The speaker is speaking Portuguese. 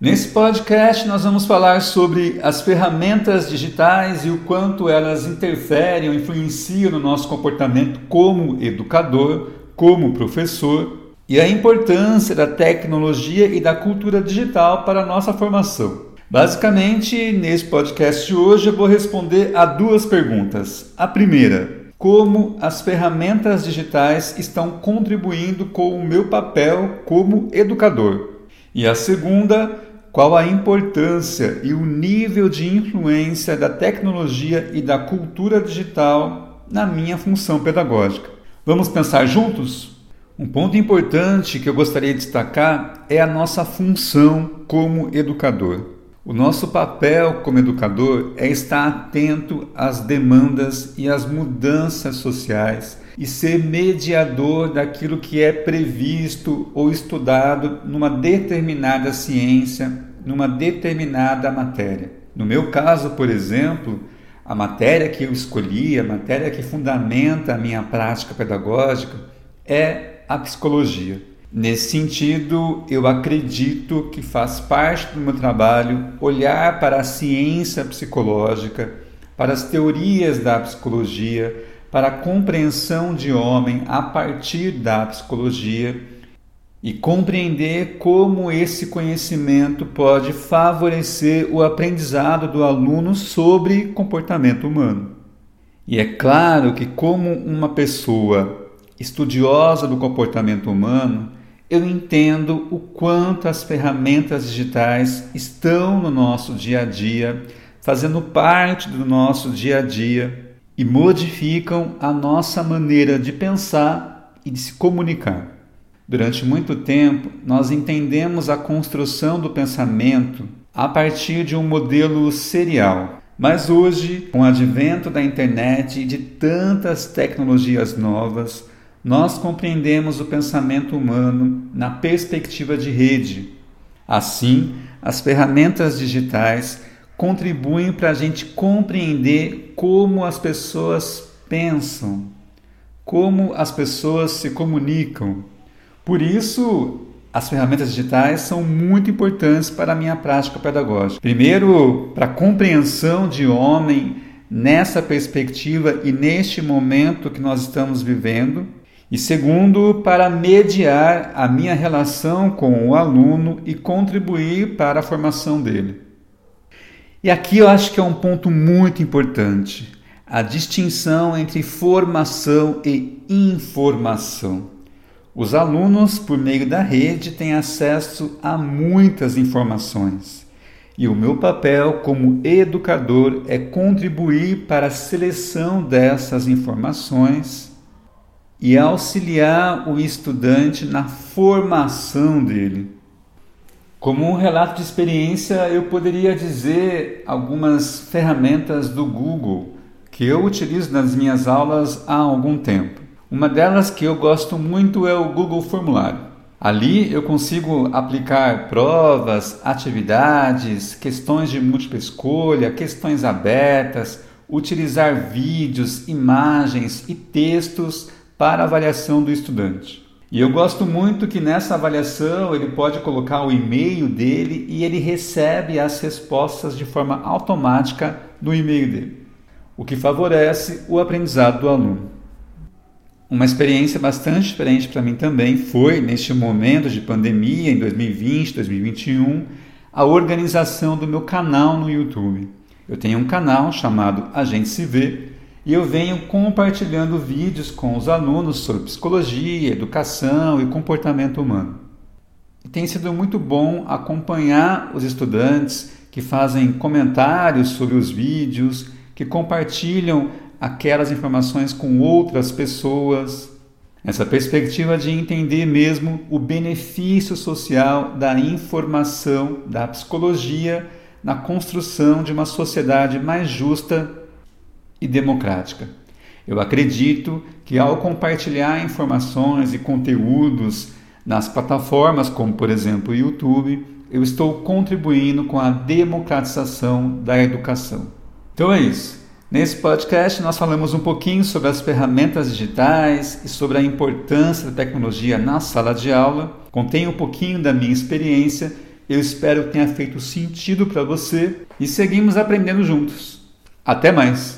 Nesse podcast, nós vamos falar sobre as ferramentas digitais e o quanto elas interferem ou influenciam no nosso comportamento como educador, como professor e a importância da tecnologia e da cultura digital para a nossa formação. Basicamente, nesse podcast de hoje, eu vou responder a duas perguntas. A primeira, como as ferramentas digitais estão contribuindo com o meu papel como educador? E a segunda, qual a importância e o nível de influência da tecnologia e da cultura digital na minha função pedagógica. Vamos pensar juntos? Um ponto importante que eu gostaria de destacar é a nossa função como educador. O nosso papel como educador é estar atento às demandas e às mudanças sociais e ser mediador daquilo que é previsto ou estudado numa determinada ciência, numa determinada matéria. No meu caso, por exemplo, a matéria que eu escolhi, a matéria que fundamenta a minha prática pedagógica é a psicologia. Nesse sentido, eu acredito que faz parte do meu trabalho olhar para a ciência psicológica, para as teorias da psicologia, para a compreensão de homem a partir da psicologia e compreender como esse conhecimento pode favorecer o aprendizado do aluno sobre comportamento humano. E é claro que, como uma pessoa estudiosa do comportamento humano, eu entendo o quanto as ferramentas digitais estão no nosso dia a dia, fazendo parte do nosso dia a dia e modificam a nossa maneira de pensar e de se comunicar. Durante muito tempo, nós entendemos a construção do pensamento a partir de um modelo serial. Mas hoje, com o advento da internet e de tantas tecnologias novas, nós compreendemos o pensamento humano na perspectiva de rede. Assim, as ferramentas digitais contribuem para a gente compreender como as pessoas pensam, como as pessoas se comunicam. Por isso, as ferramentas digitais são muito importantes para a minha prática pedagógica. Primeiro, para a compreensão de homem nessa perspectiva e neste momento que nós estamos vivendo. E segundo, para mediar a minha relação com o aluno e contribuir para a formação dele. E aqui eu acho que é um ponto muito importante: a distinção entre formação e informação. Os alunos, por meio da rede, têm acesso a muitas informações. E o meu papel como educador é contribuir para a seleção dessas informações e auxiliar o estudante na formação dele. Como um relato de experiência, eu poderia dizer algumas ferramentas do Google que eu utilizo nas minhas aulas há algum tempo. Uma delas que eu gosto muito é o Google Formulário. Ali eu consigo aplicar provas, atividades, questões de múltipla escolha, questões abertas, utilizar vídeos, imagens e textos para avaliação do estudante. E eu gosto muito que nessa avaliação ele pode colocar o e-mail dele e ele recebe as respostas de forma automática no e-mail dele, o que favorece o aprendizado do aluno. Uma experiência bastante diferente para mim também foi, neste momento de pandemia, em 2020, 2021, a organização do meu canal no YouTube. Eu tenho um canal chamado A Gente Se Vê, e eu venho compartilhando vídeos com os alunos sobre psicologia, educação e comportamento humano. E tem sido muito bom acompanhar os estudantes que fazem comentários sobre os vídeos, que compartilham aquelas informações com outras pessoas. Essa perspectiva de entender mesmo o benefício social da informação, da psicologia na construção de uma sociedade mais justa e democrática. Eu acredito que ao compartilhar informações e conteúdos nas plataformas como, por exemplo, o YouTube, eu estou contribuindo com a democratização da educação. Então é isso. Nesse podcast, nós falamos um pouquinho sobre as ferramentas digitais e sobre a importância da tecnologia na sala de aula. Contei um pouquinho da minha experiência Eu espero que tenha feito sentido para você e seguimos aprendendo juntos. Até mais!